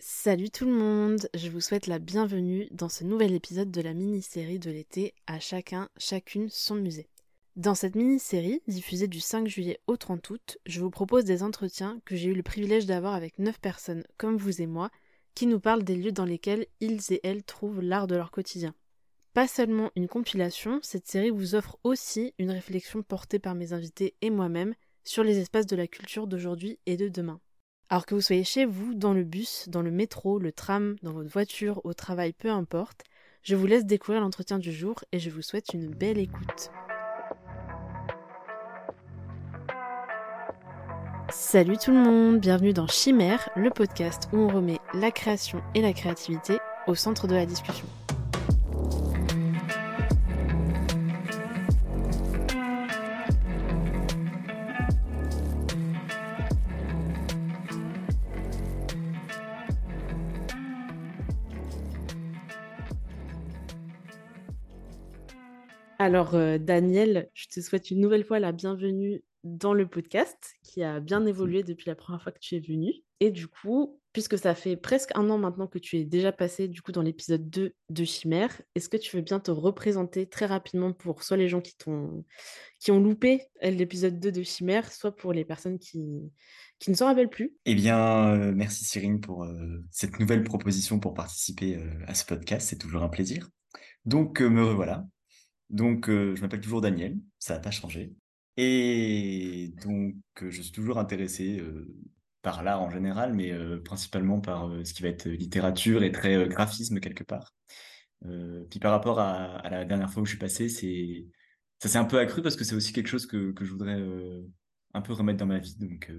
Salut tout le monde, je vous souhaite la bienvenue dans ce nouvel épisode de la mini-série de l'été à chacun, chacune son musée. Dans cette mini-série, diffusée du 5 juillet au 30 août, je vous propose des entretiens que j'ai eu le privilège d'avoir avec 9 personnes comme vous et moi, qui nous parlent des lieux dans lesquels ils et elles trouvent l'art de leur quotidien. Pas seulement une compilation, cette série vous offre aussi une réflexion portée par mes invités et moi-même sur les espaces de la culture d'aujourd'hui et de demain. Alors que vous soyez chez vous, dans le bus, dans le métro, le tram, dans votre voiture, au travail, peu importe, je vous laisse découvrir l'entretien du jour et je vous souhaite une belle écoute. Salut tout le monde, bienvenue dans Chimère, le podcast où on remet la création et la créativité au centre de la discussion. Alors, euh, Daniel, je te souhaite une nouvelle fois la bienvenue dans le podcast qui a bien évolué depuis la première fois que tu es venu. Et du coup, puisque ça fait presque un an maintenant que tu es déjà passé du coup dans l'épisode 2 de Chimère, est-ce que tu veux bien te représenter très rapidement pour soit les gens qui, t'ont, qui ont loupé l'épisode 2 de Chimère, soit pour les personnes qui, qui ne s'en rappellent plus? Eh bien, euh, merci Cyrine pour euh, cette nouvelle proposition pour participer à ce podcast. C'est toujours un plaisir. Donc, me revoilà. Donc, euh, je m'appelle toujours Daniel, ça n'a pas changé. Et donc, euh, je suis toujours intéressé euh, par l'art en général, mais principalement par ce qui va être littérature et très graphisme quelque part. puis par rapport à, la dernière fois où je suis passé, c'est ça s'est un peu accru parce que c'est aussi quelque chose que, que je voudrais un peu remettre dans ma vie. Donc,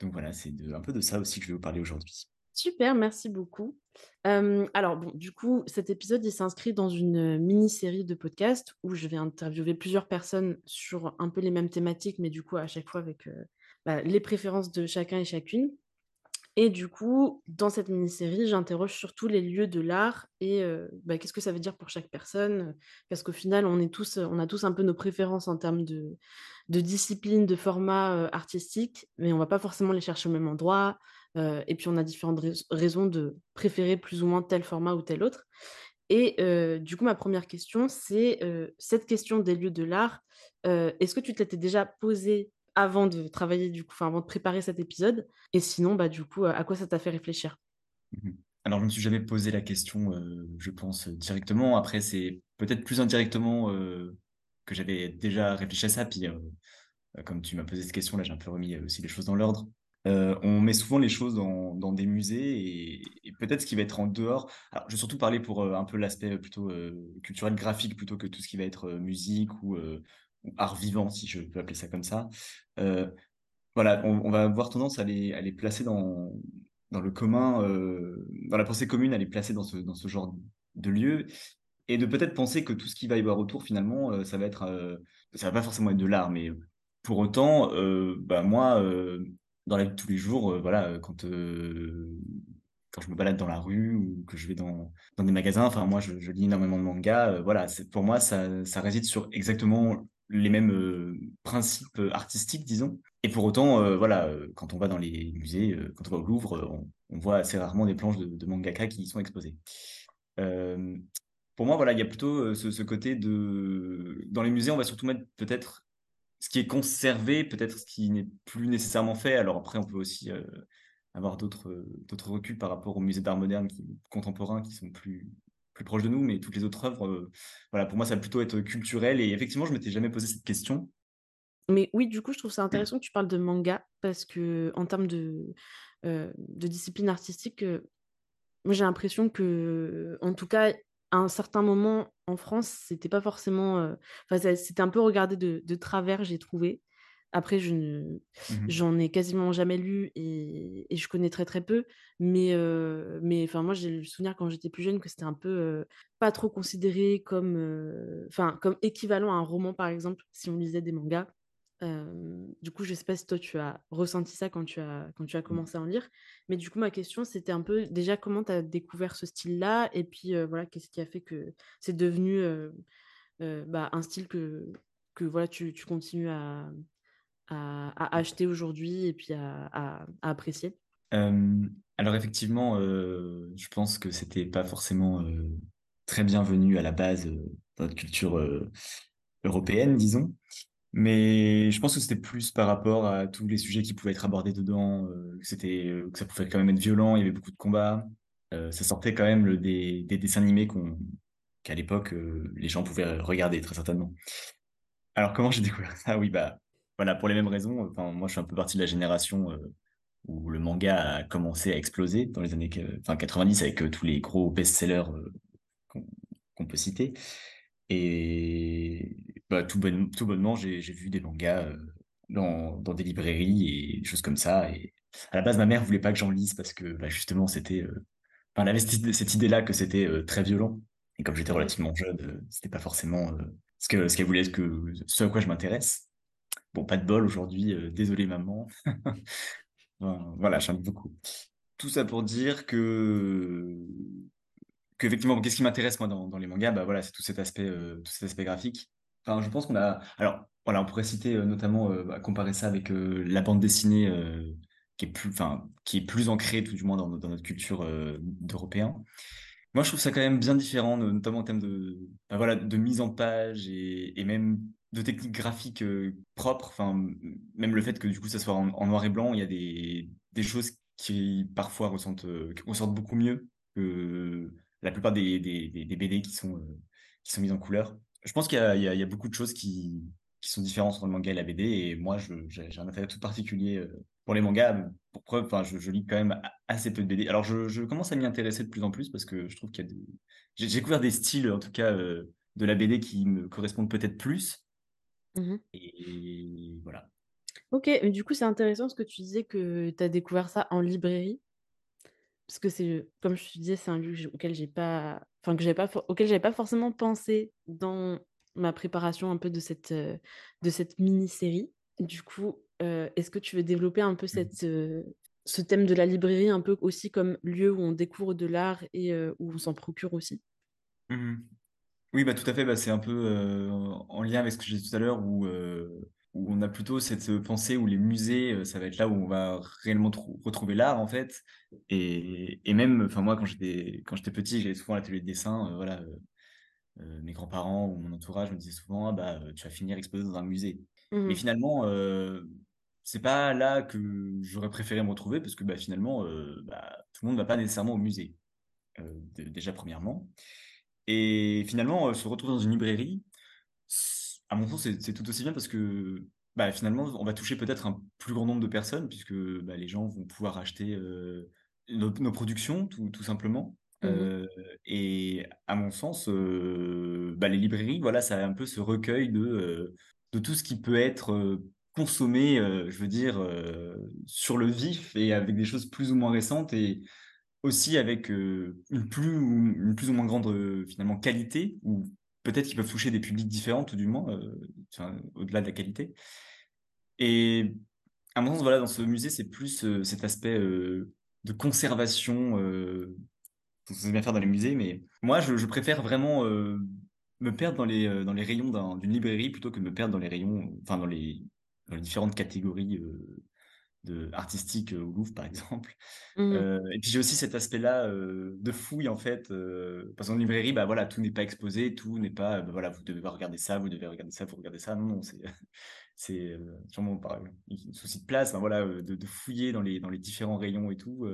donc voilà, c'est un peu de ça aussi que je vais vous parler aujourd'hui. Super, merci beaucoup. alors bon, du coup, cet épisode, il s'inscrit dans une mini-série de podcasts où je vais interviewer plusieurs personnes sur un peu les mêmes thématiques, mais du coup, à chaque fois avec bah, les préférences de chacun et chacune. Et du coup, dans cette mini-série, j'interroge surtout les lieux de l'art et bah, qu'est-ce que ça veut dire pour chaque personne? Parce qu'au final, on, est tous, on a tous un peu nos préférences en termes de, de discipline, de format artistique, mais on ne va pas forcément les chercher au même endroit. Et puis, on a différentes raisons de préférer plus ou moins tel format ou tel autre. Et du coup, ma première question, c'est cette question des lieux de l'art. Est-ce que tu te l'étais déjà posée avant de travailler, du coup, avant de préparer cet épisode? Et sinon, bah, du coup, à quoi ça t'a fait réfléchir? Mmh Alors, je ne me suis jamais posé la question, je pense, directement. Après, c'est peut-être plus indirectement que j'avais déjà réfléchi à ça. Puis, comme tu m'as posé cette question, là, j'ai un peu remis aussi les choses dans l'ordre. On met souvent les choses dans, des musées et, peut-être ce qui va être en dehors. Alors, je vais surtout parler pour un peu l'aspect plutôt culturel, graphique, plutôt que tout ce qui va être musique ou, art vivant, si je peux appeler ça comme ça. Euh, voilà, on, va avoir tendance à les, placer dans, dans le commun, euh, dans la pensée commune, à les placer dans ce, genre de lieu, et de peut-être penser que tout ce qui va y avoir autour, finalement, euh, ça va être, ça va pas forcément être de l'art, mais pour autant, bah, moi, dans la vie de tous les jours, voilà, quand quand je me balade dans la rue ou que je vais dans, dans des magasins, enfin moi je, lis énormément de mangas, voilà, pour moi ça, ça réside sur exactement les mêmes euh, principes artistiques, disons. Et pour autant, euh, voilà, euh, quand on va dans les musées, quand on va au Louvre, on, voit assez rarement des planches de, mangaka qui y sont exposées. pour moi, voilà, il y a plutôt ce, côté de... Dans les musées, on va surtout mettre peut-être ce qui est conservé, peut-être ce qui n'est plus nécessairement fait. Alors après, on peut aussi avoir d'autres d'autres reculs par rapport aux musées d'art moderne qui, contemporains qui sont plus plus proche de nous, mais toutes les autres œuvres, euh, voilà, pour moi, ça va plutôt être culturel. Et effectivement, je m'étais jamais posé cette question. Mais oui, du coup, je trouve ça intéressant que tu parles de manga parce que en termes de, euh, de discipline artistique, euh, moi j'ai l'impression que, en tout cas, à un certain moment en France, c'était pas forcément, enfin, c'était un peu regardé de, de travers, j'ai trouvé. Après, je ne, mmh j'en ai quasiment jamais lu et, je connais très très peu. Mais, mais enfin, moi, j'ai le souvenir quand j'étais plus jeune que c'était un peu pas trop considéré comme, enfin, comme équivalent à un roman, par exemple, si on lisait des mangas. Du coup, je sais pas si toi, tu as ressenti ça quand tu as, quand tu as mmh. commencé à en lire. Mais du coup, ma question, c'était un peu déjà comment tu as découvert ce style-là et puis voilà, qu'est-ce qui a fait que c'est devenu bah, un style que, que voilà, tu, tu continues à, à, acheter aujourd'hui et puis à, apprécier? Euh, Alors effectivement, je pense que c'était pas forcément très bienvenu à la base dans notre culture européenne, disons. Mais je pense que c'était plus par rapport à tous les sujets qui pouvaient être abordés dedans, euh, que c'était, euh, que ça pouvait quand même être violent, il y avait beaucoup de combats. Euh, ça sortait quand même des, des dessins animés qu'à l'époque, les gens pouvaient regarder, très certainement. Alors comment j'ai découvert ça? Oui, bah voilà, pour les mêmes raisons. Enfin, moi, je suis un peu partie de la génération où le manga a commencé à exploser dans les années que- enfin, 90 avec tous les gros best-sellers qu'on peut citer. Et bah, tout, bonne- tout bonnement, j'ai vu des mangas euh, dans, dans des librairies et des choses comme ça. Et à la base, ma mère voulait pas que j'en lise parce que bah, justement, c'était, euh, elle avait cette, idée- cette idée-là que c'était euh, très violent. Et comme j'étais relativement jeune, c'était pas forcément ce que, ce qu'elle voulait, ce que, ce à quoi je m'intéresse. Bon, pas de bol aujourd'hui, désolé maman. Voilà, j'aime beaucoup. Tout ça pour dire que qu'effectivement, qu'est-ce qui m'intéresse moi dans, les mangas? Bah voilà, c'est tout cet aspect, euh, tout cet aspect graphique. Enfin, je pense qu'on a. Alors, voilà, on pourrait citer euh, notamment euh, bah, comparer ça avec euh, la bande dessinée qui est plus, enfin, qui est plus ancrée, tout du moins dans, no- dans notre culture d'Européens. Moi, je trouve ça quand même bien différent, no- notamment en termes de, bah, voilà, de mise en page et, même de techniques graphiques propres. Enfin, même le fait que du coup, ça soit en, noir et blanc, il y a des, choses qui parfois ressentent, qui ressortent beaucoup mieux que la plupart des, des, BD qui sont, euh, qui sont mises en couleur. Je pense qu'il y y y a beaucoup de choses qui, qui sont différentes entre le manga et la BD, et moi, j'ai un intérêt tout particulier euh, pour les mangas. Pour preuve, enfin, je, je lis quand même assez peu de BD. Alors, je, je commence à m'y intéresser de plus en plus parce que je trouve qu'il y a des... J'ai découvert des styles, en tout cas, euh, de la BD qui me correspondent peut-être plus. Mhm. Et voilà. Ok, mais du coup, c'est intéressant ce que tu disais que tu as découvert ça en librairie. Parce que c'est, comme je te disais, c'est un lieu auquel j'ai pas, enfin, que j'ai pas, auquel j'avais pas forcément pensé dans ma préparation un peu de cette, de cette mini-série. Du coup, euh, est-ce que tu veux développer un peu cette, euh, ce thème de la librairie un peu aussi comme lieu où on découvre de l'art et euh, où on s'en procure aussi? Mhm. Oui, bah, tout à fait. Bah, c'est un peu en lien avec ce que j'ai dit tout à l'heure où, où on a plutôt cette pensée où les musées, euh, ça va être là où on va réellement trou- retrouver l'art, en fait. Et, et même, enfin, moi, quand j'étais, quand j'étais petit, j'allais souvent à l'atelier de dessin, euh, voilà. euh, euh, mes grands-parents ou mon entourage me disaient souvent, ah, bah, euh, tu vas finir exposé dans un musée. Mais Mhm, finalement, euh, c'est pas là que j'aurais préféré me retrouver parce que bah, finalement, euh, bah, tout le monde ne va pas nécessairement au musée, euh, déjà premièrement. Et finalement, euh, se retrouver dans une librairie, à mon sens, c'est tout aussi bien parce que bah, finalement, on va toucher peut-être un plus grand nombre de personnes puisque bah, les gens vont pouvoir acheter euh, nos, nos productions, tout, tout simplement. mhm, Euh, et à mon sens, euh, bah, les librairies, voilà, ça a un peu ce recueil de, de tout ce qui peut être consommé, je veux dire, sur le vif et avec des choses plus ou moins récentes. Et aussi avec une plus ou une plus ou moins grande finalement qualité ou peut-être qu'ils peuvent toucher des publics différents tout du moins euh, au-delà de la qualité. Et à mon sens voilà dans ce musée c'est plus euh, cet aspect euh, de conservation euh, sait bien faire dans les musées mais moi je, préfère vraiment me perdre dans les dans les rayons d'un- d'une librairie plutôt que me perdre dans les rayons enfin dans les dans les différentes catégories de artistiques euh, au Louvre par exemple mhm, euh, et puis j'ai aussi cet aspect-là euh, de fouille en fait, euh, parce qu'en librairie, bah voilà, tout n'est pas exposé, tout n'est pas, bah, voilà, vous devez regarder ça, vous devez regarder ça, vous regardez ça. Non, non, c'est c'est sûrement par un souci de place, ben voilà, de, de fouiller dans les dans les différents rayons et tout,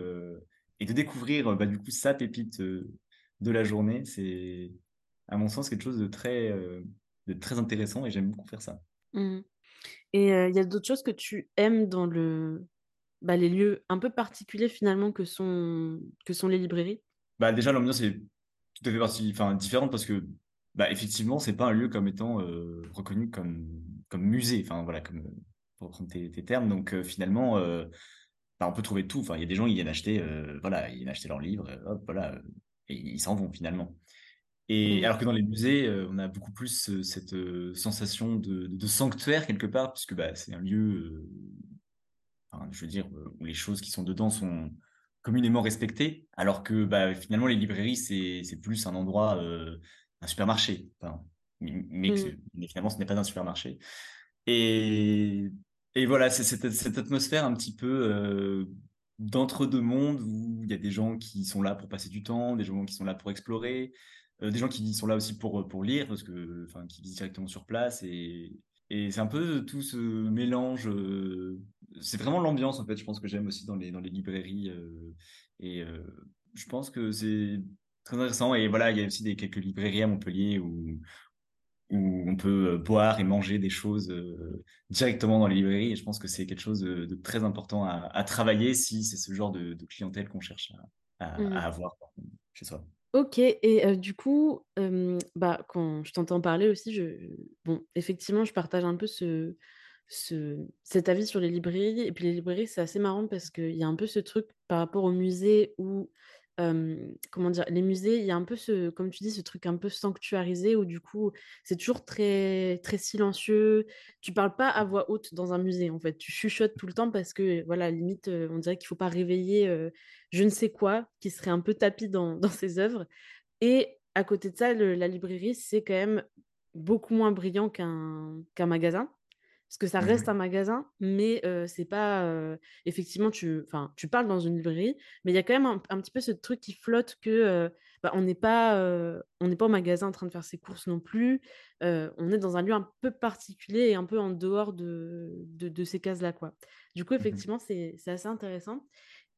et de découvrir bah, du coup sa pépite de la journée. C'est à mon sens quelque chose de très de très intéressant et j'aime beaucoup faire ça. mhm. Et euh, il y a d'autres choses que tu aimes dans le, bah, les lieux un peu particuliers finalement que sont, que sont les librairies? Bah déjà l'ambiance est tout à fait partie, enfin différente parce que bah effectivement c'est pas un lieu comme étant euh, reconnu comme comme musée, enfin voilà pour reprendre tes, termes. Donc euh, finalement euh, bah, on peut trouver tout. Enfin il y a des gens qui viennent acheter voilà ils viennent acheter leurs livres, voilà et ils s'en vont finalement. Et Mhm, alors que dans les musées euh, on a beaucoup plus euh, cette euh, sensation de, sanctuaire quelque part puisque bah c'est un lieu enfin, je veux dire, où les choses qui sont dedans sont communément respectées, alors que bah, finalement, les librairies, c'est, plus un endroit, un supermarché. Enfin, mais, finalement, ce n'est pas un supermarché. Et, et voilà, c'est cette, cette atmosphère un petit peu. euh, d'entre-deux mondes où il y a des gens qui sont là pour passer du temps, des gens qui sont là pour explorer, des gens qui sont là aussi pour, pour lire, parce que, enfin, qui lisent directement sur place. Et, et c'est un peu tout ce mélange. Euh, c'est vraiment l'ambiance, en fait, je pense que j'aime aussi dans les, dans les librairies. Euh, et je pense que c'est très intéressant. Et voilà, il y a aussi des, quelques librairies à Montpellier où, où on peut euh, boire et manger des choses euh, directement dans les librairies. Et je pense que c'est quelque chose de, très important à, travailler si c'est ce genre de, clientèle qu'on cherche à, mmh. avoir chez soi. Ok, et euh, du coup, bah, quand je t'entends parler aussi, je... bon, effectivement, je partage un peu ce, ce, cet avis sur les librairies. Et puis les librairies, c'est assez marrant parce qu'il y a un peu ce truc par rapport au musée où comment dire, les musées, il y a un peu ce, comme tu dis, ce truc un peu sanctuarisé où du coup, c'est toujours très, très silencieux. Tu parles pas à voix haute dans un musée, en fait. Tu chuchotes tout le temps parce que, voilà, limite, on dirait qu'il faut pas réveiller je ne sais quoi qui serait un peu tapis dans, dans ses œuvres. Et à côté de ça, la librairie, c'est quand même beaucoup moins brillant qu'un qu'un magasin parce que ça reste mmh un magasin, mais c'est pas effectivement tu enfin tu parles dans une librairie, mais il y a quand même un, petit peu ce truc qui flotte que bah, on n'est pas on n'est pas au magasin en train de faire ses courses non plus. on est dans un lieu un peu particulier et un peu en dehors de, de, ces cases là quoi. Du coup mmh effectivement c'est assez intéressant.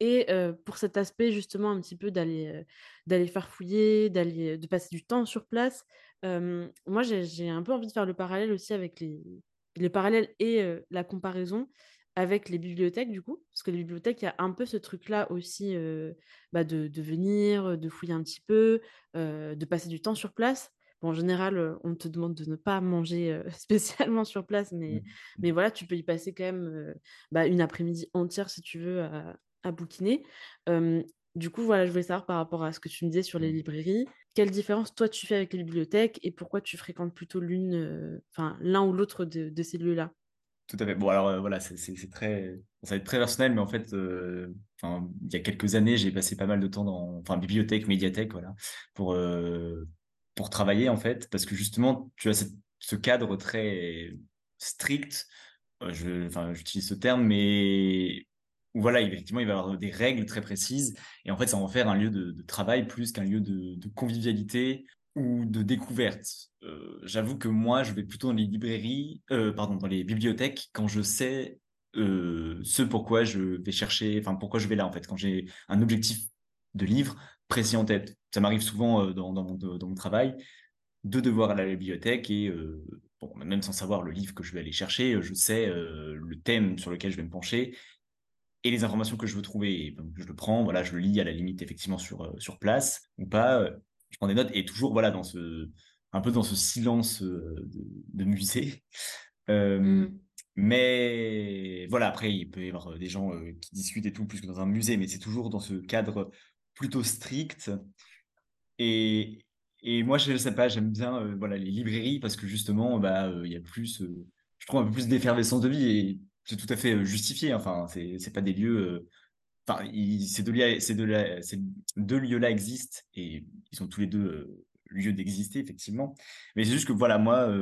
Et pour cet aspect justement un petit peu d'aller d'aller faire fouiller, d'aller de passer du temps sur place, moi j'ai un peu envie de faire le parallèle aussi avec les le parallèle et la comparaison avec les bibliothèques, du coup, parce que les bibliothèques, il y a un peu ce truc-là aussi bah, de, de, venir, de fouiller un petit peu, de passer du temps sur place. Bon, en général, on te demande de ne pas manger spécialement sur place, mais, mmh. mais voilà, tu peux y passer quand même bah, une après-midi entière si tu veux à, à bouquiner. Du coup, voilà, je voulais savoir par rapport à ce que tu me disais sur les librairies, quelle différence toi tu fais avec les bibliothèques et pourquoi tu fréquentes plutôt l'une, euh, enfin l'un ou l'autre de, ces lieux-là? Tout à fait. Bon, alors euh, voilà, c'est très, ça va être très personnel, mais en fait, euh, il y a quelques années, j'ai passé pas mal de temps dans, enfin, bibliothèque, médiathèque, voilà, pour pour travailler en fait, parce que justement, tu as ce cadre très strict. je, enfin, j'utilise ce terme, mais voilà, effectivement, il va y avoir des règles très précises. Et en fait, ça va en faire un lieu de, travail plus qu'un lieu de, convivialité ou de découverte. Euh, j'avoue que moi, je vais plutôt dans les librairies, euh, pardon, dans les bibliothèques quand je sais euh, ce pourquoi je vais chercher, enfin, pourquoi je vais là, en fait, quand j'ai un objectif de livre précis en tête. Ça m'arrive souvent dans, mon, travail de devoir aller à la bibliothèque et bon, même sans savoir le livre que je vais aller chercher, je sais le thème sur lequel je vais me pencher et les informations que je veux trouver. je le prends, voilà, je le lis à la limite effectivement sur, euh, sur place ou pas. Euh, je prends des notes et toujours voilà dans ce un peu dans ce silence euh, de, musée. Mmh. Mais voilà, après il peut y avoir des gens qui discutent et tout plus que dans un musée, mais c'est toujours dans ce cadre plutôt strict. Et, et moi je sais pas, j'aime bien voilà les librairies parce que justement bah il y a plus, je trouve un peu plus d'effervescence de vie et c'est tout à fait euh, justifié. Enfin, c'est pas des lieux. Euh, enfin, ces deux lieux-là existent et ils sont tous les deux euh, lieux d'exister effectivement. Mais c'est juste que voilà, moi,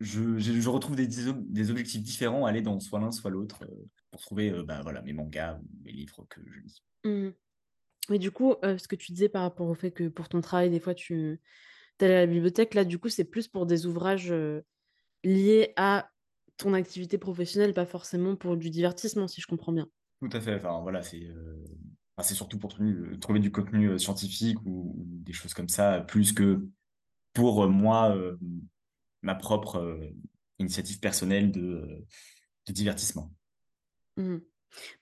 je, je, retrouve des, des objectifs différents à aller dans soit l'un soit l'autre pour trouver bah, voilà mes mangas ou mes livres que je lis. Mmh. Et du coup, ce que tu disais par rapport au fait que pour ton travail, des fois, tu allais à la bibliothèque, là, du coup, c'est plus pour des ouvrages liés à ton activité professionnelle, pas forcément pour du divertissement, si je comprends bien. Tout à fait. Enfin, voilà, c'est euh, surtout pour trouver du contenu euh, scientifique ou, des choses comme ça, plus que pour euh, moi, ma propre initiative personnelle de, de divertissement. Mmh.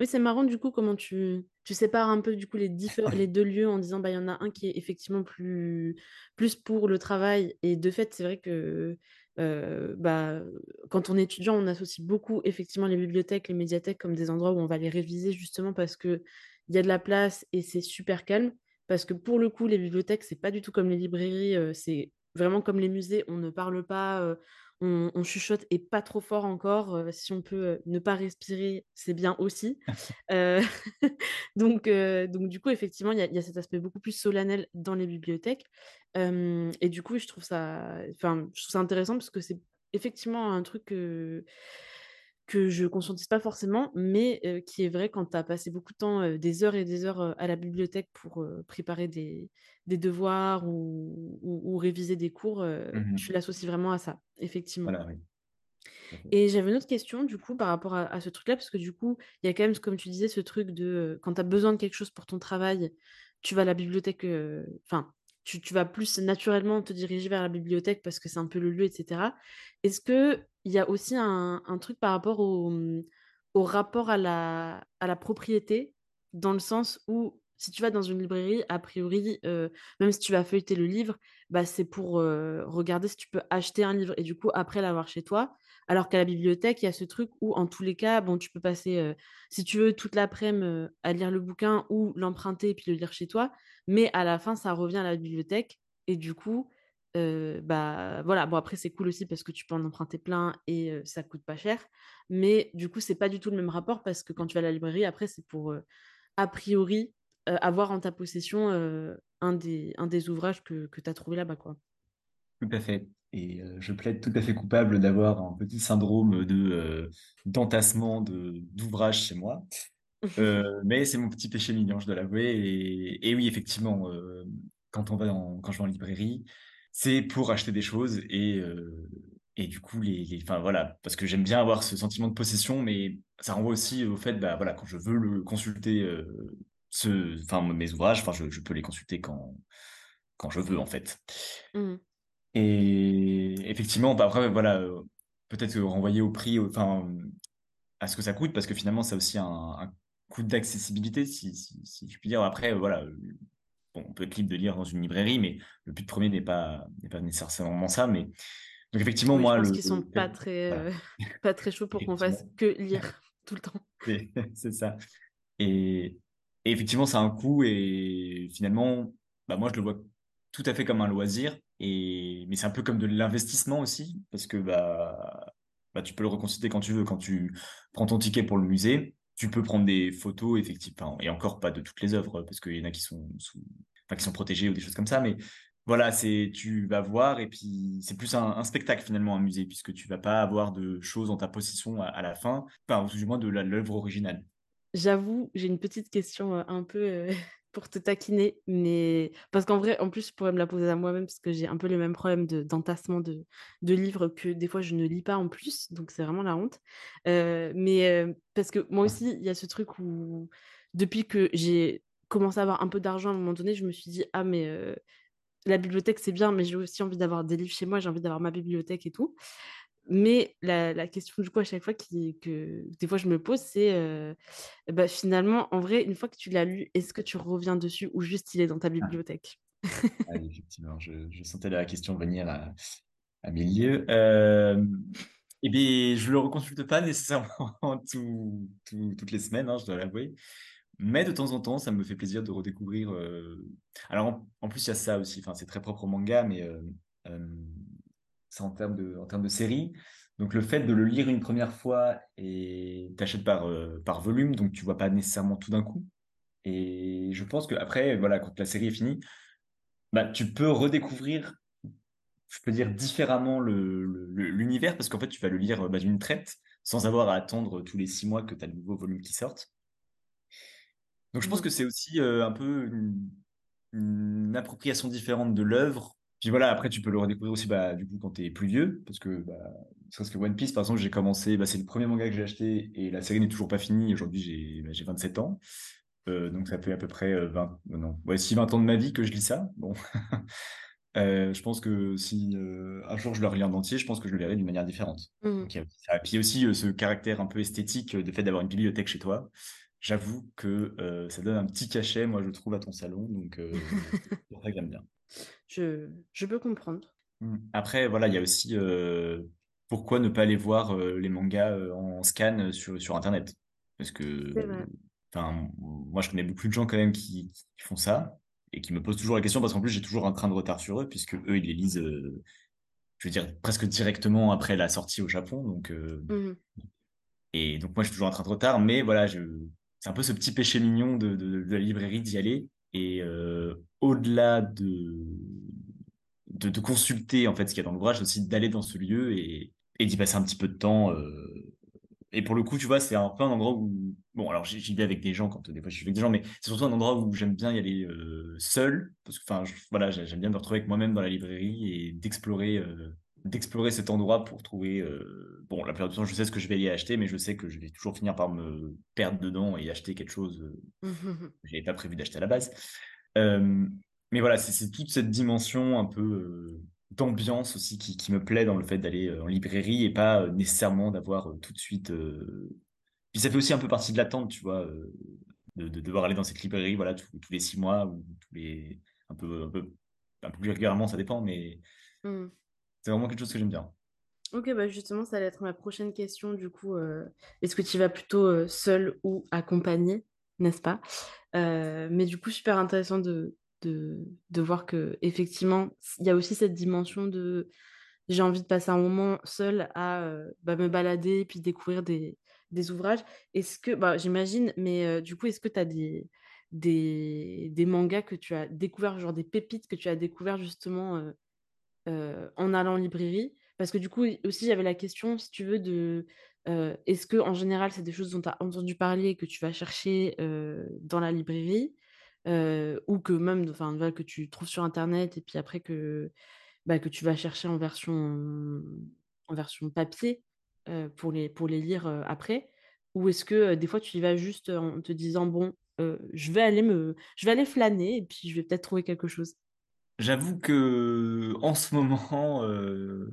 Oui, c'est marrant du coup comment tu, tu sépares un peu du coup les, les deux lieux en disant bah il y en a un qui est effectivement plus, plus pour le travail et de fait c'est vrai que bah, quand on est étudiant, on associe beaucoup effectivement les bibliothèques, les médiathèques comme des endroits où on va les réviser justement parce qu'il y a de la place et c'est super calme. Parce que pour le coup, les bibliothèques, c'est pas du tout comme les librairies, c'est vraiment comme les musées, on ne parle pas, on, chuchote et pas trop fort encore. si on peut ne pas respirer, c'est bien aussi. donc, donc, du coup, effectivement, il y, a cet aspect beaucoup plus solennel dans les bibliothèques. et du coup, je trouve ça, enfin, je trouve ça intéressant parce que c'est effectivement un truc que, que je conscientise pas forcément, mais qui est vrai quand tu as passé beaucoup de temps, des heures et des heures à la bibliothèque pour préparer des, des devoirs ou, ou, réviser des cours, Mmh je l'associe vraiment à ça, effectivement. Voilà, oui. Et j'avais une autre question, du coup, par rapport à, à ce truc-là, parce que du coup, il y a quand même, comme tu disais, ce truc de quand tu as besoin de quelque chose pour ton travail, tu vas à la bibliothèque, enfin, tu, vas plus naturellement te diriger vers la bibliothèque parce que c'est un peu le lieu, etc. Est-ce qu'il y a aussi un, truc par rapport au, mmh, rapport à la, à la propriété, dans le sens où si tu vas dans une librairie, a priori, euh, même si tu vas feuilleter le livre, bah, c'est pour euh, regarder si tu peux acheter un livre et du coup, après l'avoir chez toi. Alors qu'à la bibliothèque, il y a ce truc où, en tous les cas, bon, tu peux passer, si tu veux, toute l'après-midi à lire le bouquin ou l'emprunter et puis le lire chez toi. Mais à la fin, ça revient à la bibliothèque. Et du coup, bah voilà, bon, après, c'est cool aussi parce que tu peux en emprunter plein et ça coûte pas cher. Mais du coup, c'est pas du tout le même rapport parce que quand tu vas à la librairie, après, c'est pour, a priori, avoir en ta possession un, des, ouvrages que, tu as trouvé là-bas. Tout à fait. Et je plaide tout à fait coupable d'avoir un petit syndrome de d'entassement de d'ouvrages chez moi. mais c'est mon petit péché mignon, je dois l'avouer. Et, et, oui, effectivement, quand on va en, quand je vais en librairie, c'est pour acheter des choses et et du coup les, les enfin voilà parce que j'aime bien avoir ce sentiment de possession mais ça renvoie aussi au fait bah voilà quand je veux le consulter ce, enfin, mes ouvrages, enfin, je, je, peux les consulter quand, quand je veux, en fait. Mmh. Et effectivement, bah, après, voilà, euh, peut-être renvoyer au prix, enfin, à ce que ça coûte, parce que finalement, ça a aussi un, un coût d'accessibilité, si, si, si, je puis dire. Après, voilà, bon, on peut être libre de lire dans une librairie, mais le but premier n'est pas, n'est pas nécessairement ça. Mais donc, effectivement, oui, moi, je pense le, qu'ils sont pas très, voilà. euh, pas très chauds pour qu'on fasse que lire tout le temps. C'est ça. Et, et effectivement, ça a un coût et finalement, bah moi, je le vois tout à fait comme un loisir. Mais c'est un peu comme de l'investissement aussi, parce que bah, bah, tu peux le reconstituer quand tu veux. Quand tu prends ton ticket pour le musée, tu peux prendre des photos, effectivement, et encore pas de toutes les œuvres, parce qu'il y en a qui sont, enfin, qui sont protégées ou des choses comme ça. Mais voilà, c'est tu vas voir, et puis c'est plus un, spectacle finalement, un musée, puisque tu vas pas avoir de choses en ta possession à, la fin, enfin, ou du moins de l'œuvre originale. J'avoue, j'ai une petite question un peu pour te taquiner, mais parce qu'en vrai, en plus, je pourrais me la poser à moi-même parce que j'ai un peu le même problème d'entassement de, de, livres que des fois je ne lis pas en plus, donc c'est vraiment la honte. Euh, mais parce que moi aussi, il y a ce truc où depuis que j'ai commencé à avoir un peu d'argent à un moment donné, je me suis dit, ah, mais euh, la bibliothèque, c'est bien, mais j'ai aussi envie d'avoir des livres chez moi, j'ai envie d'avoir ma bibliothèque et tout. Mais la, la, question du coup à chaque fois qui, que des fois je me pose, c'est euh, bah, finalement, en vrai, une fois que tu l'as lu, est-ce que tu reviens dessus ou juste il est dans ta bibliothèque? Ah, Effectivement, je, je, sentais la question venir à, à mes lieux. Euh, eh bien, je le reconsulte pas nécessairement tout, tout, toutes les semaines, hein, je dois l'avouer. Mais de temps en temps, ça me fait plaisir de redécouvrir. Euh... Alors, en, en, plus, il y a ça aussi. Enfin, c'est très propre au manga, mais euh, en termes de, en termes de série. Donc le fait de le lire une première fois et t'achètes par, euh, par volume, donc tu vois pas nécessairement tout d'un coup. Et je pense que après, voilà, quand la série est finie, bah, tu peux redécouvrir, je peux dire différemment l'univers, le, parce qu'en fait, tu vas le lire bah, d'une traite, sans avoir à attendre tous les six mois que tu as le nouveau volume qui sorte. Donc je pense que c'est aussi euh, un peu une, une, appropriation différente de l'œuvre puis voilà, après, tu peux le redécouvrir aussi bah, du coup quand tu es plus vieux, parce que bah, parce que One Piece, par exemple, j'ai commencé, bah, c'est le premier manga que j'ai acheté et la série n'est toujours pas finie. Aujourd'hui, j'ai bah, 27 ans. Euh, donc ça fait à peu près 20, euh, non, ouais, 20 ans de ma vie que je lis ça. Bon. euh, je pense que si euh, un jour je le relis en entier, je pense que je le verrai d'une manière différente. Mmh. Donc, il y a Puis aussi euh, ce caractère un peu esthétique de fait d'avoir une bibliothèque chez toi. J'avoue que ça donne un petit cachet, moi je trouve, à ton salon. Donc c'est ça que j'aime bien je, je peux comprendre. Mmh. Après, voilà, il y a aussi euh, pourquoi ne pas aller voir euh, les mangas euh, en scan sur, sur Internet? Parce que, enfin, moi, je connais beaucoup de gens quand même qui, qui, font ça et qui me posent toujours la question parce qu'en plus, j'ai toujours un train de retard sur eux puisque eux, ils les lisent, je veux dire, presque directement après la sortie au Japon. Donc, mmh. Et donc, moi, j'ai toujours un train de retard, mais voilà, je... c'est un peu ce petit péché mignon de, de, la librairie d'y aller. Et euh, au-delà de, de, consulter en fait ce qu'il y a dans l'ouvrage, aussi d'aller dans ce lieu et, et d'y passer un petit peu de temps euh, et pour le coup, tu vois, c'est un peu un endroit où, bon, alors j'y vais avec des gens quand des fois je suis avec des gens, mais c'est surtout un endroit où j'aime bien y aller seul, parce que, enfin, voilà, j'aime bien me retrouver avec moi-même dans la librairie et d'explorer d'explorer cet endroit pour trouver. Euh, bon, la plupart du temps, je sais ce que je vais y acheter, mais je sais que je vais toujours finir par me perdre dedans et acheter quelque chose euh, que je n'avais pas prévu d'acheter à la base. Euh, mais voilà, c'est toute cette dimension un peu d'ambiance aussi qui, qui, me plaît dans le fait d'aller en librairie et pas nécessairement d'avoir tout de suite. Puis ça fait aussi un peu partie de l'attente, tu vois, de, de, devoir aller dans cette librairie voilà, tous, les six mois ou tous les. Un peu, un peu, un peu plus régulièrement, ça dépend, mais. Mmh. C'est vraiment quelque chose que j'aime bien. Ok, bah justement, ça allait être ma prochaine question. Du coup, euh, est-ce que tu vas plutôt euh, seul ou accompagné, n'est-ce pas? Euh, Mais du coup, super intéressant de, de, de voir que effectivement, il y a aussi cette dimension de j'ai envie de passer un moment seul à bah, me balader et puis découvrir des, des ouvrages. Est-ce que, bah, j'imagine, mais du coup, est-ce que tu as des, des, des mangas que tu as découvert, genre des pépites que tu as découvert justement en allant en librairie. Parce que du coup, aussi, j'avais la question, si tu veux, de est-ce que en général, c'est des choses dont tu as entendu parler et que tu vas chercher dans la librairie ou que même enfin, que tu trouves sur Internet et puis après que, bah, que tu vas chercher en version, en version papier pour, les, pour les lire après? Ou est-ce que des fois, tu y vas juste en te disant, bon, je, vais aller me, je vais aller flâner et puis je vais peut-être trouver quelque chose? J'avoue que en ce moment, euh,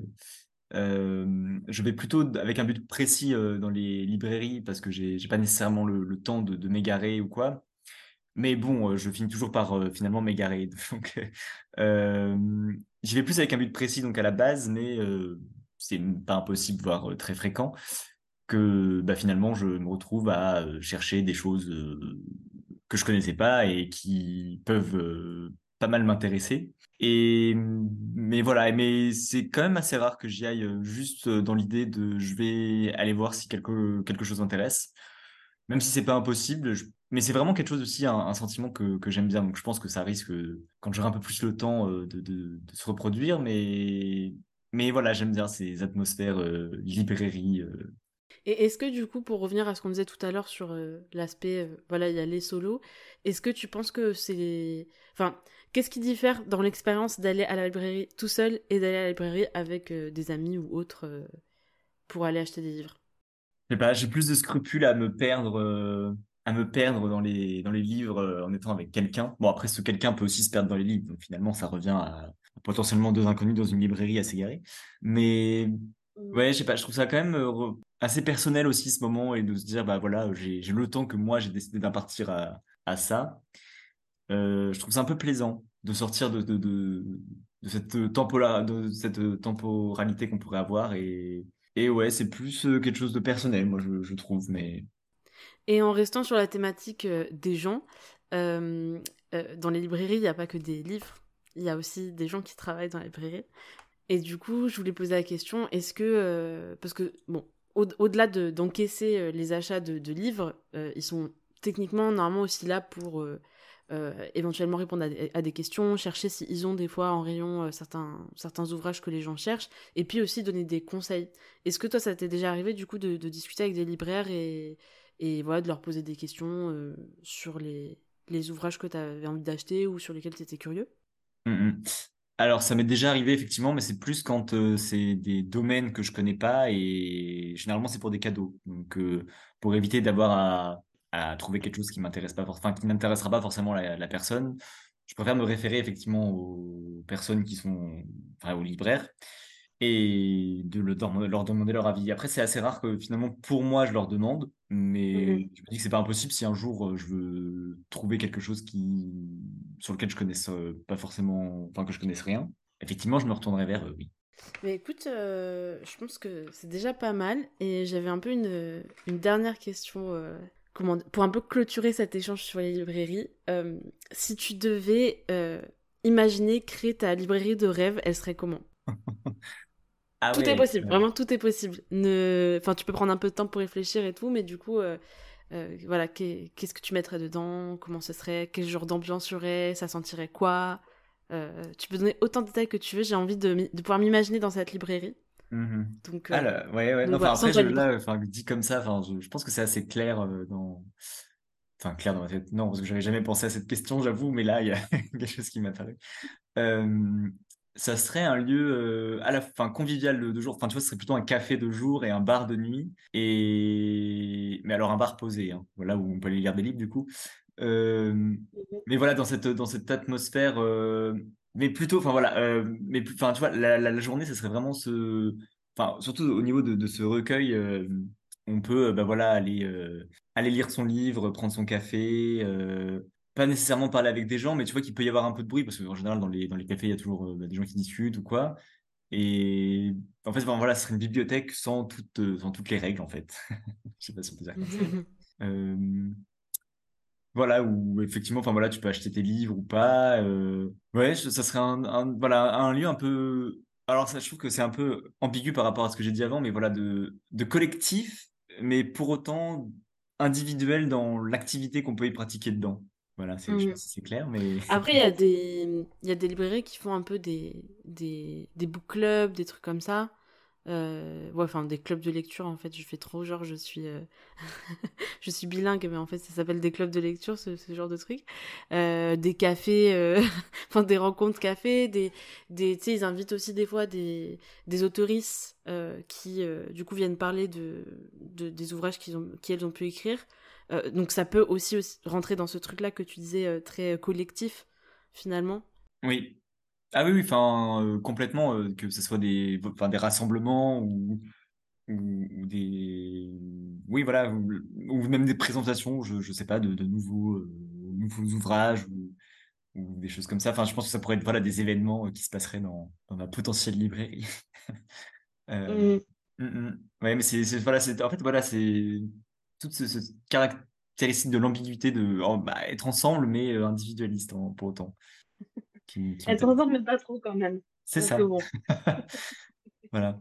euh, je vais plutôt avec un but précis euh, dans les librairies parce que j'ai pas nécessairement le, temps de, m'égarer ou quoi. Mais bon, je finis toujours par finalement m'égarer. Donc, j'y vais plus avec un but précis donc à la base, mais c'est pas impossible, voire très fréquent, que bah, finalement je me retrouve à chercher des choses que je connaissais pas et qui peuvent pas mal m'intéresser. Mais voilà, mais c'est quand même assez rare que j'y aille euh, juste euh, dans l'idée de je vais aller voir si quelque, quelque chose m'intéresse, même si c'est pas impossible. mais c'est vraiment quelque chose aussi, un, sentiment que, que j'aime bien. Donc je pense que ça risque, quand j'aurai un peu plus le temps, euh, de, de, se reproduire. Mais, mais voilà, j'aime bien ces atmosphères librairie. Et est-ce que du coup, pour revenir à ce qu'on disait tout à l'heure sur l'aspect, voilà, il y a les solos, est-ce que tu penses que c'est... Enfin, Qu'est-ce qui diffère dans l'expérience d'aller à la librairie tout seul et d'aller à la librairie avec euh, des amis ou autres euh, pour aller acheter des livres? Je sais pas, j'ai plus de scrupules à me perdre, euh, à me perdre dans les, dans les livres en étant avec quelqu'un. Bon, après, ce quelqu'un peut aussi se perdre dans les livres, donc finalement, ça revient à, potentiellement deux inconnus dans une librairie assez garée. Mais mmh. ouais, je sais pas, je trouve ça quand même assez personnel aussi ce moment et de se dire, bah voilà, j'ai le temps que moi j'ai décidé d'impartir à, à ça. Euh, je trouve ça un peu plaisant de sortir de, de, de, cette, de cette temporalité qu'on pourrait avoir. Et, et ouais, c'est plus euh, quelque chose de personnel, moi, je, trouve. Mais... Et en restant sur la thématique euh, des gens, dans les librairies, il n'y a pas que des livres, il y a aussi des gens qui travaillent dans les librairies. Et du coup, je voulais poser la question, est-ce que, parce que, bon, au-delà d'encaisser les achats de livres, ils sont techniquement normalement aussi là pour euh, éventuellement répondre à des, questions, chercher s'ils ont des fois en rayon euh, certains, certains ouvrages que les gens cherchent, et puis aussi donner des conseils. Est-ce que toi, ça t'est déjà arrivé du coup de, discuter avec des libraires et, voilà, de leur poser des questions euh, sur les, les ouvrages que tu avais envie d'acheter ou sur lesquels tu étais curieux? Mmh, mmh. Alors, ça m'est déjà arrivé effectivement, mais c'est plus quand c'est des domaines que je connais pas et généralement c'est pour des cadeaux. Donc, pour éviter d'avoir à à trouver quelque chose qui m'intéresse pas, enfin qui n'intéressera pas forcément la, personne. Je préfère me référer effectivement aux personnes qui sont, enfin aux libraires et de leur demander leur avis. Après, c'est assez rare que finalement pour moi je leur demande, mais mmh je me dis que c'est pas impossible si un jour euh, je veux trouver quelque chose qui sur lequel je connaisse euh, pas forcément, enfin que je connaisse rien. Effectivement, je me retournerai vers eux, oui. Mais écoute, euh, je pense que c'est déjà pas mal et j'avais un peu une, une dernière question pour un peu clôturer cet échange sur les librairies, euh, si tu devais euh, imaginer créer ta librairie de rêve, elle serait comment? Ah Tout est possible, vraiment tout est possible. Ne... Enfin, tu peux prendre un peu de temps pour réfléchir et tout, mais du coup, euh, voilà, qu'est-ce que tu mettrais dedans? Comment ce serait? Quel genre d'ambiance y aurait? Ça sentirait quoi? Tu peux donner autant de détails que tu veux, j'ai envie de, de pouvoir m'imaginer dans cette librairie. Mhm. Donc, ah euh, là, ouais, ouais. donc Non, enfin, voilà, après, je, là, dit comme ça, enfin, je, je pense que c'est assez clair euh, dans, enfin, clair dans ma tête. Non, parce que j'avais jamais pensé à cette question, j'avoue, mais là, il y a quelque chose qui m'apparaît. Euh, ça serait un lieu euh, à la fin convivial de, de jour. Enfin, tu vois, ce serait plutôt un café de jour et un bar de nuit. Et mais alors un bar posé, hein, voilà où on peut aller lire des livres du coup. Euh, mais voilà, dans cette dans cette atmosphère, euh, mais plutôt, enfin voilà, euh, mais enfin tu vois, la, la, la journée, ça serait vraiment ce, enfin surtout au niveau de, de ce recueil, euh, on peut, euh, bah voilà, aller euh, aller lire son livre, prendre son café. pas nécessairement parler avec des gens, mais tu vois qu'il peut y avoir un peu de bruit, parce qu'en général, dans les, dans les cafés, il y a toujours bah, des gens qui discutent ou quoi. Et en fait, enfin, voilà, ce serait une bibliothèque sans toutes, sans toutes les règles, en fait. Je sais pas si on peut dire comme ça. Voilà, où effectivement, enfin voilà, tu peux acheter tes livres ou pas. euh, ouais, ça serait un, un- voilà, un lieu un peu. Alors, ça, je trouve que c'est un peu ambigu par rapport à ce que j'ai dit avant, mais voilà, de, de collectif, mais pour autant individuel dans l'activité qu'on peut y pratiquer dedans. Voilà, c'est, Mhm. si c'est clair, mais. Après, il y a des, il y a des librairies qui font un peu des, des, des book clubs, des trucs comme ça. Euh, enfin, des clubs de lecture, en fait. Je fais trop genre, je suis, euh, je suis bilingue, mais en fait, ça s'appelle des clubs de lecture, ce, ce genre de truc. Euh, des cafés, euh, enfin, des rencontres cafés, des, des, tu sais, ils invitent aussi des fois des, des autoristes qui, du coup, viennent parler de, de des ouvrages qu'ils ont, qu'elles ont pu écrire. Donc ça peut aussi, rentrer dans ce truc-là que tu disais très collectif finalement. Oui. Ah oui, oui, enfin, euh, complètement, euh, que ce soit des, enfin, des rassemblements ou, ou, ou des, oui, voilà, ou, ou même des présentations, je, je sais pas, de, de nouveaux, euh, nouveaux ouvrages ou, ou des choses comme ça. Enfin, je pense que ça pourrait être, voilà, des événements qui se passeraient dans, dans ma potentielle librairie. Euh, Mm. mm, mm. Ouais, mais c'est, voilà, c'est, en fait, voilà, c'est toute ce, ce caractéristique de l'ambiguïté de oh, bah, être ensemble, mais individualiste en- pour autant, qui, qui Être mais pas trop quand même. C'est ça. bon, Voilà.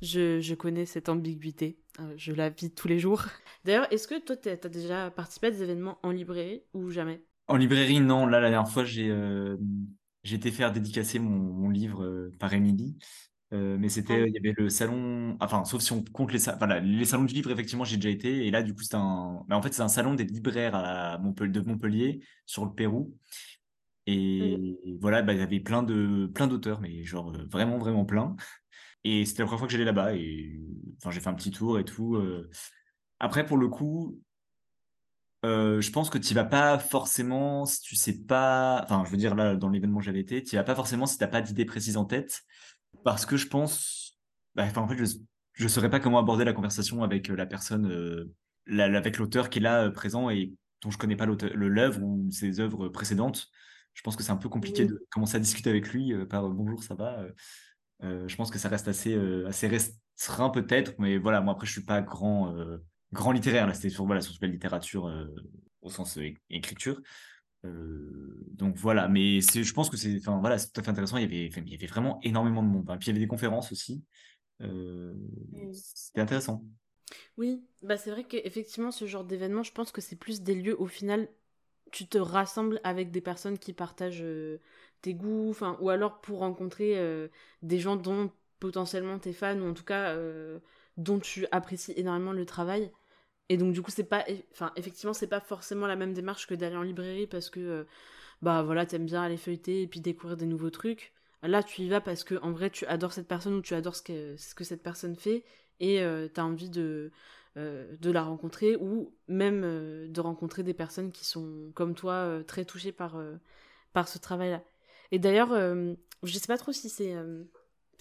je, je connais cette ambiguïté. Euh, je la vis tous les jours. D'ailleurs, est-ce que toi, t'as t'as déjà participé à des événements en librairie ou jamais? En librairie, non. Là, la dernière fois, j'ai euh, été faire dédicacer mon, mon livre euh, par Émilie. Euh, mais Ah c'était, il y avait le salon, enfin, sauf si on compte les, sa- enfin, là, les salons du livre, effectivement, j'ai déjà été. Et là, du coup, c'est un, mais en fait, c'est un salon des libraires à Montpellier, de Montpellier, sur le Pérou. Oui. Et voilà, bah, il y avait plein de, plein d'auteurs, mais genre vraiment, vraiment plein. Et c'était la première fois que j'allais là-bas. Et enfin, j'ai fait un petit tour et tout. Après, pour le coup, je pense que tu vas pas forcément si tu sais pas. Enfin, je veux dire là dans l'événement où j'avais été, tu vas pas forcément si t'as pas d'idée précise en tête, parce que je pense. bah, enfin, en fait, je je saurais pas comment aborder la conversation avec la personne, la- avec l'auteur qui est là présent et dont je connais pas l'œuvre ou ses œuvres précédentes. Je pense que c'est un peu compliqué de commencer à discuter avec lui euh, par euh, bonjour, ça va. euh, je pense que ça reste assez, assez restreint peut-être, mais voilà, moi après je suis pas grand, grand littéraire, là c'était sur, voilà, surtout la littérature au sens écriture. Euh, donc voilà, mais je pense que c'est, enfin voilà, c'est tout à fait intéressant. Il y avait, il y avait vraiment énormément de monde. hein. Puis il y avait des conférences aussi. Euh, c'était intéressant. Oui, bah c'est vrai qu'effectivement, ce genre d'événement, je pense que c'est plus des lieux au final, tu te rassembles avec des personnes qui partagent euh, tes goûts, ou alors pour rencontrer euh, des gens dont potentiellement t'es fan, ou en tout cas euh, dont tu apprécies énormément le travail. Et donc du coup, c'est pas, enfin, effectivement, c'est pas forcément la même démarche que d'aller en librairie parce que, bah voilà, t'aimes bien aller feuilleter et puis découvrir des nouveaux trucs. Là, tu y vas parce que en vrai, tu adores cette personne ou tu adores ce que, ce que cette personne fait et t'as envie de, euh, de la rencontrer ou même euh, de rencontrer des personnes qui sont comme toi euh, très touchées par, par ce travail-là. Et d'ailleurs, je sais pas trop si c'est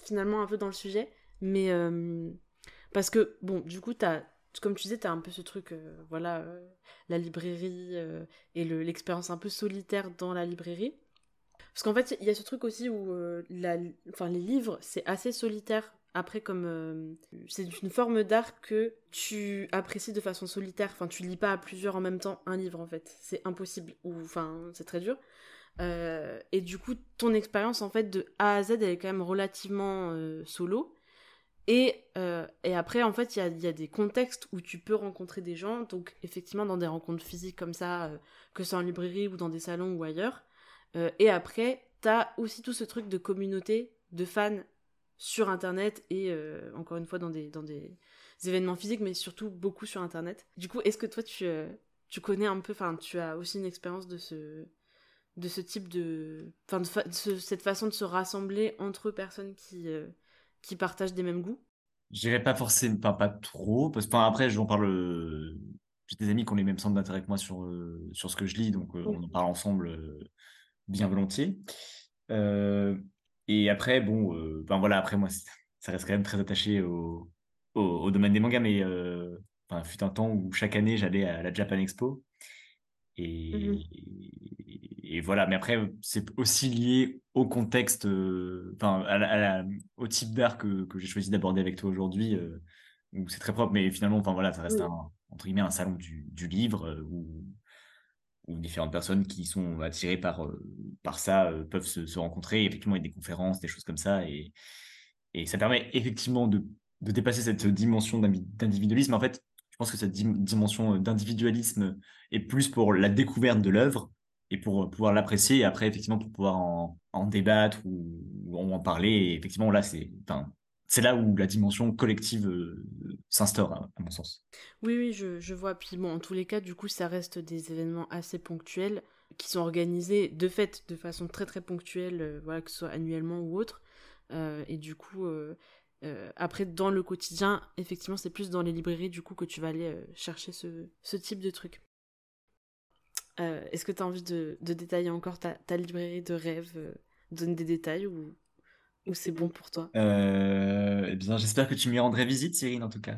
finalement un peu dans le sujet, mais parce que bon, du coup, t'as, comme tu disais, t'as un peu ce truc, voilà, la librairie et le- l'expérience un peu solitaire dans la librairie. Parce qu'en fait, il y a ce truc aussi où la, enfin, les livres, c'est assez solitaire. Après, comme euh, c'est une forme d'art que tu apprécies de façon solitaire. Enfin, tu lis pas à plusieurs en même temps un livre, en fait. C'est impossible. Ou, enfin, c'est très dur. Euh, et du coup, ton expérience, en fait, de A à Z, elle est quand même relativement euh, solo. Et, et après, en fait, il y a, y a des contextes où tu peux rencontrer des gens. Donc, effectivement, dans des rencontres physiques comme ça, que ce soit en librairie ou dans des salons ou ailleurs. Et après, t'as aussi tout ce truc de communauté, de fans sur Internet et encore une fois dans des, dans des événements physiques, mais surtout beaucoup sur Internet. Du coup, est-ce que toi, tu, tu connais un peu, enfin, tu as aussi une expérience de ce, de ce type de, enfin, de, cette façon de se rassembler entre personnes qui, qui partagent des mêmes goûts? Je dirais pas forcément, pas, pas trop, parce que après, j'en parle. J'ai des amis qui ont les mêmes centres d'intérêt que moi sur, sur ce que je lis, donc on en parle ensemble bien volontiers. Et après, bon, ben voilà, après moi, ça reste quand même très attaché au, au, domaine des mangas, mais enfin, fut un temps où chaque année j'allais à la Japan Expo. Et, mmh et, voilà, mais après, c'est aussi lié au contexte, enfin, à au type d'art que, que j'ai choisi d'aborder avec toi aujourd'hui, où c'est très propre, mais finalement, enfin voilà, ça reste un, entre guillemets un salon du, du livre où où différentes personnes qui sont attirées par, euh, par ça euh, peuvent se, se, rencontrer. Effectivement, il des conférences, des choses comme ça. Et, et ça permet effectivement de, de dépasser cette dimension d'individualisme. En fait, je pense que cette dimension d'individualisme est plus pour la découverte de l'œuvre et pour pouvoir l'apprécier. Et après, effectivement, pour pouvoir en, en débattre ou, en parler. Et effectivement, là, c'est. C'est là où la dimension collective euh, s'instaure, à, mon sens. Oui, oui, je, vois. Puis bon, en tous les cas, du coup, ça reste des événements assez ponctuels qui sont organisés de fait de façon très très ponctuelle, euh, voilà, que ce soit annuellement ou autre. Euh, et du coup, après, dans le quotidien, effectivement, c'est plus dans les librairies du coup que tu vas aller chercher ce, type de truc. Est-ce que tu as envie de, détailler encore ta, ta librairie de rêve, donner des détails ou ou c'est bon pour toi? Euh, Eh bien, j'espère que tu m'y rendrais visite, Cyrine, en tout cas.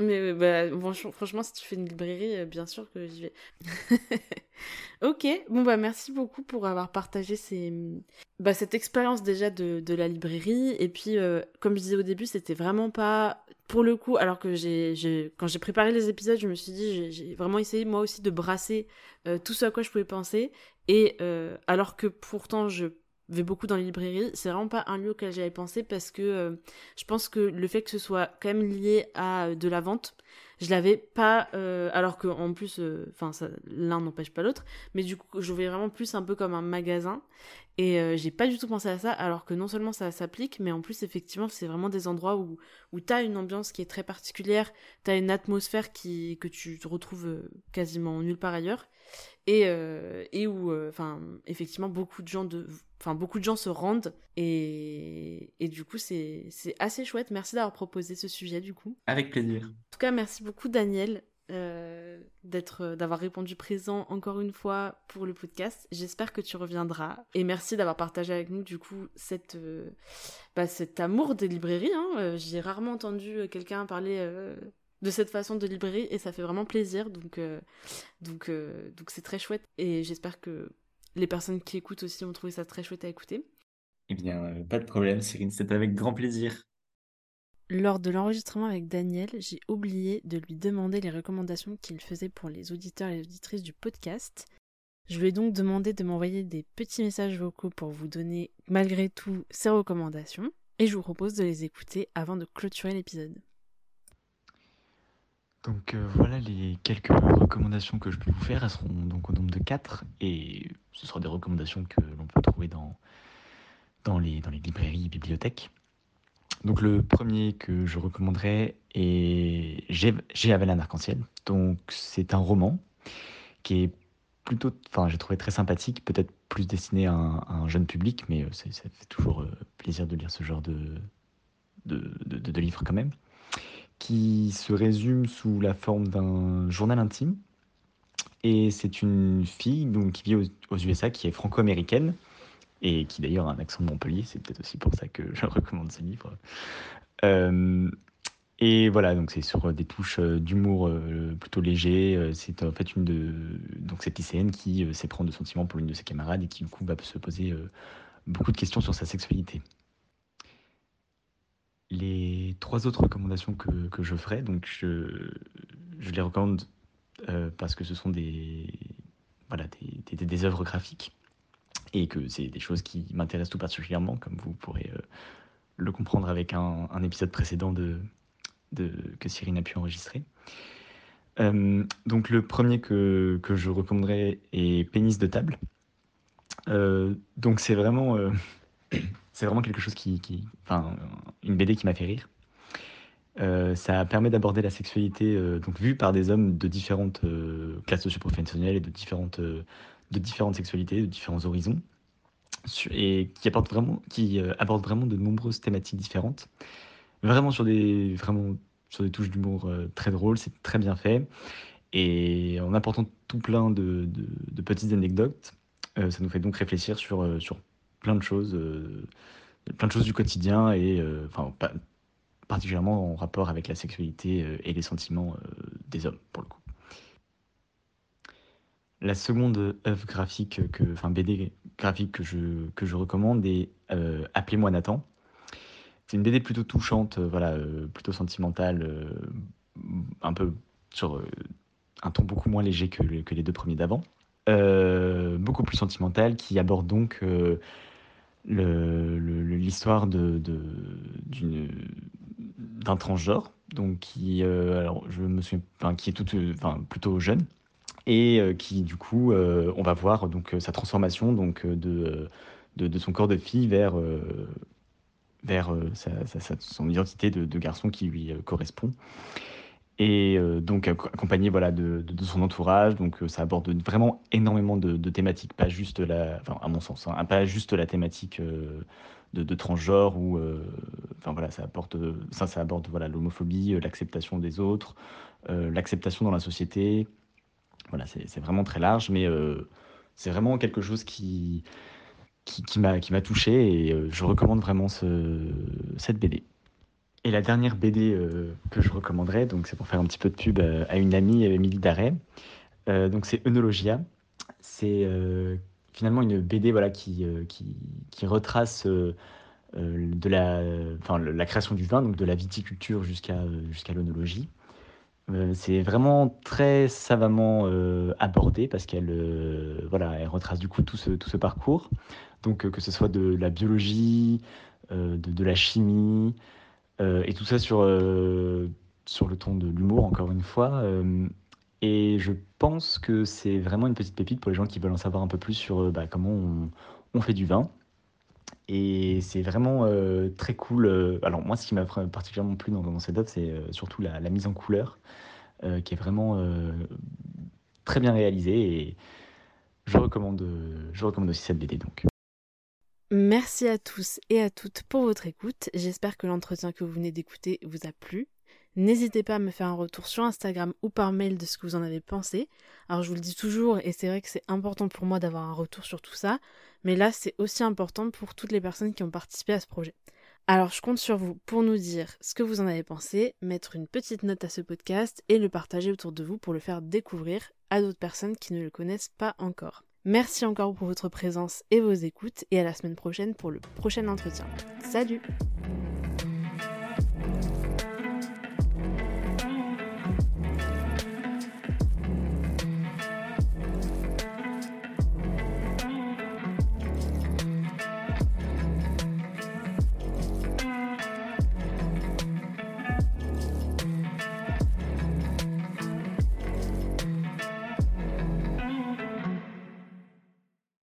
Mais bah, franchement, si tu fais une librairie, euh, bien sûr que j'y vais. ok, bon bah merci beaucoup pour avoir partagé ces... bah, cette expérience déjà de, de, la librairie. Et puis, euh, comme je disais au début, c'était vraiment pas pour le coup, alors que j'ai, quand j'ai préparé les épisodes, je me suis dit, j'ai vraiment essayé moi aussi de brasser tout ce à quoi je pouvais penser. Et alors que pourtant je beaucoup dans les librairies, c'est vraiment pas un lieu auquel j'avais pensé parce que euh, je pense que le fait que ce soit quand même lié à euh, de la vente, je l'avais pas, euh, alors que en plus, enfin l'un n'empêche pas l'autre, mais du coup je voyais vraiment plus un peu comme un magasin. Et j'ai pas du tout pensé à ça, alors que non seulement ça s'applique, mais en plus effectivement c'est vraiment des endroits où où t'as une ambiance qui est très particulière, t'as une atmosphère qui que tu retrouves quasiment nulle part ailleurs et, euh, et où euh, enfin effectivement beaucoup de gens de enfin beaucoup de gens se rendent. Et, et du coup c'est assez chouette. Merci d'avoir proposé ce sujet du coup. Avec plaisir. En tout cas merci beaucoup Daniel euh, d'être d'avoir répondu présent encore une fois pour le podcast. J'espère que tu reviendras. Et merci d'avoir partagé avec nous du coup cette bah, cet amour des librairies hein. j'ai rarement entendu quelqu'un parler de cette façon de librairie et ça fait vraiment plaisir donc euh, donc euh, donc c'est très chouette et j'espère que les personnes qui écoutent aussi ont trouvé ça très chouette à écouter. Eh bien, euh, pas de problème, Cyrine, c'était avec grand plaisir. Lors de l'enregistrement avec Daniel, j'ai oublié de lui demander les recommandations qu'il faisait pour les auditeurs et les auditrices du podcast. Je lui ai donc demandé de m'envoyer des petits messages vocaux pour vous donner malgré tout ses recommandations, et je vous propose de les écouter avant de clôturer l'épisode. Donc euh, voilà les quelques recommandations que je peux vous faire. Elles seront donc au nombre de 4 et ce seront des recommandations que l'on peut trouver dans, dans, les, dans les librairies et bibliothèques. Donc le premier que je recommanderais est J'ai avalé un arc-en-ciel. Donc c'est un roman qui est plutôt, enfin j'ai trouvé très sympathique, peut-être plus destiné à un, jeune public, mais euh, ça fait toujours euh, plaisir de lire ce genre de, de, de, de livres quand même qui se résume sous la forme d'un journal intime. Et c'est une fille donc, qui vit aux, USA, qui est franco-américaine, et qui d'ailleurs a un accent de Montpellier, c'est peut-être aussi pour ça que je recommande ce livre. Euh, et voilà, donc c'est sur des touches euh, d'humour euh, plutôt léger. C'est en fait une de donc cette lycéenne qui s'éprend de sentiments pour l'une de ses camarades et qui du coup va se poser beaucoup de questions sur sa sexualité les trois autres recommandations que, que je ferai, donc je, je les recommande euh, parce que ce sont des, voilà, des, des, des, œuvres graphiques et que c'est des choses qui m'intéressent tout particulièrement, comme vous pourrez euh, le comprendre avec un, un, épisode précédent de, de, que Cyrine a pu enregistrer. Euh, donc le premier que, que, je recommanderais est Pénis de table. Donc c'est vraiment c'est vraiment quelque chose qui, enfin, une BD qui m'a fait rire. Euh, ça permet d'aborder la sexualité euh, donc vue par des hommes de différentes euh, classes socio-professionnelles et de différentes, de différentes sexualités, de différents horizons, et qui, apporte vraiment, qui aborde vraiment de nombreuses thématiques différentes, vraiment sur des, vraiment sur des touches d'humour très drôles, c'est très bien fait, et en apportant tout plein de, de, de petites anecdotes, ça nous fait donc réfléchir sur, sur plein de choses, plein de choses du quotidien, et enfin pas particulièrement en rapport avec la sexualité euh, et les sentiments euh, des hommes, pour le coup. La seconde œuvre graphique, que, enfin BD graphique que je, que je recommande est euh, Appelez-moi Nathan. C'est une BD plutôt touchante, voilà, plutôt sentimentale, un peu sur un ton beaucoup moins léger que les deux premiers d'avant. beaucoup plus sentimentale, qui aborde donc l'histoire d'un transgenre, donc qui, euh, alors je me enfin, qui est plutôt jeune et euh, qui du coup, euh, on va voir donc sa transformation donc de, son corps de fille vers vers son identité de, garçon qui lui correspond et donc accompagné voilà de, de, son entourage donc ça aborde vraiment énormément de, thématiques pas juste la à mon sens hein, pas juste la thématique de, transgenre ou euh, enfin voilà ça apporte ça ça aborde voilà l'homophobie euh, l'acceptation des autres euh, l'acceptation dans la société voilà c'est vraiment très large mais c'est vraiment quelque chose qui qui, qui m'a touché et je recommande vraiment ce, cette BD. Et la dernière BD que je recommanderais, donc c'est pour faire un petit peu de pub à une amie, Émilie Darret, donc c'est Eunologia. C'est finalement une BD voilà, qui, euh, qui, qui retrace euh, euh, de la, enfin, la création du vin, donc de la viticulture jusqu'à jusqu'à l'onologie. c'est vraiment très savamment abordé parce qu'elle voilà, elle retrace du coup tout ce, tout ce parcours. Donc que ce soit de la biologie, de, la chimie, et tout ça sur, sur le ton de l'humour, encore une fois. Et je pense que c'est vraiment une petite pépite pour les gens qui veulent en savoir un peu plus sur euh, bah, comment on, fait du vin. Et c'est vraiment euh, très cool. Euh, alors moi, ce qui m'a particulièrement plu dans, cette œuvre, c'est surtout la, mise en couleur, qui est vraiment très bien réalisée. Et je recommande, je recommande aussi cette BD donc. Merci à tous et à toutes pour votre écoute. J'espère que l'entretien que vous venez d'écouter vous a plu. N'hésitez pas à me faire un retour sur Instagram ou par mail de ce que vous en avez pensé. Alors je vous le dis toujours et c'est vrai que c'est important pour moi d'avoir un retour sur tout ça, mais là c'est aussi important pour toutes les personnes qui ont participé à ce projet. Alors je compte sur vous pour nous dire ce que vous en avez pensé, mettre une petite note à ce podcast et le partager autour de vous pour le faire découvrir à d'autres personnes qui ne le connaissent pas encore. Merci encore pour votre présence et vos écoutes et à la semaine prochaine pour le prochain entretien. Salut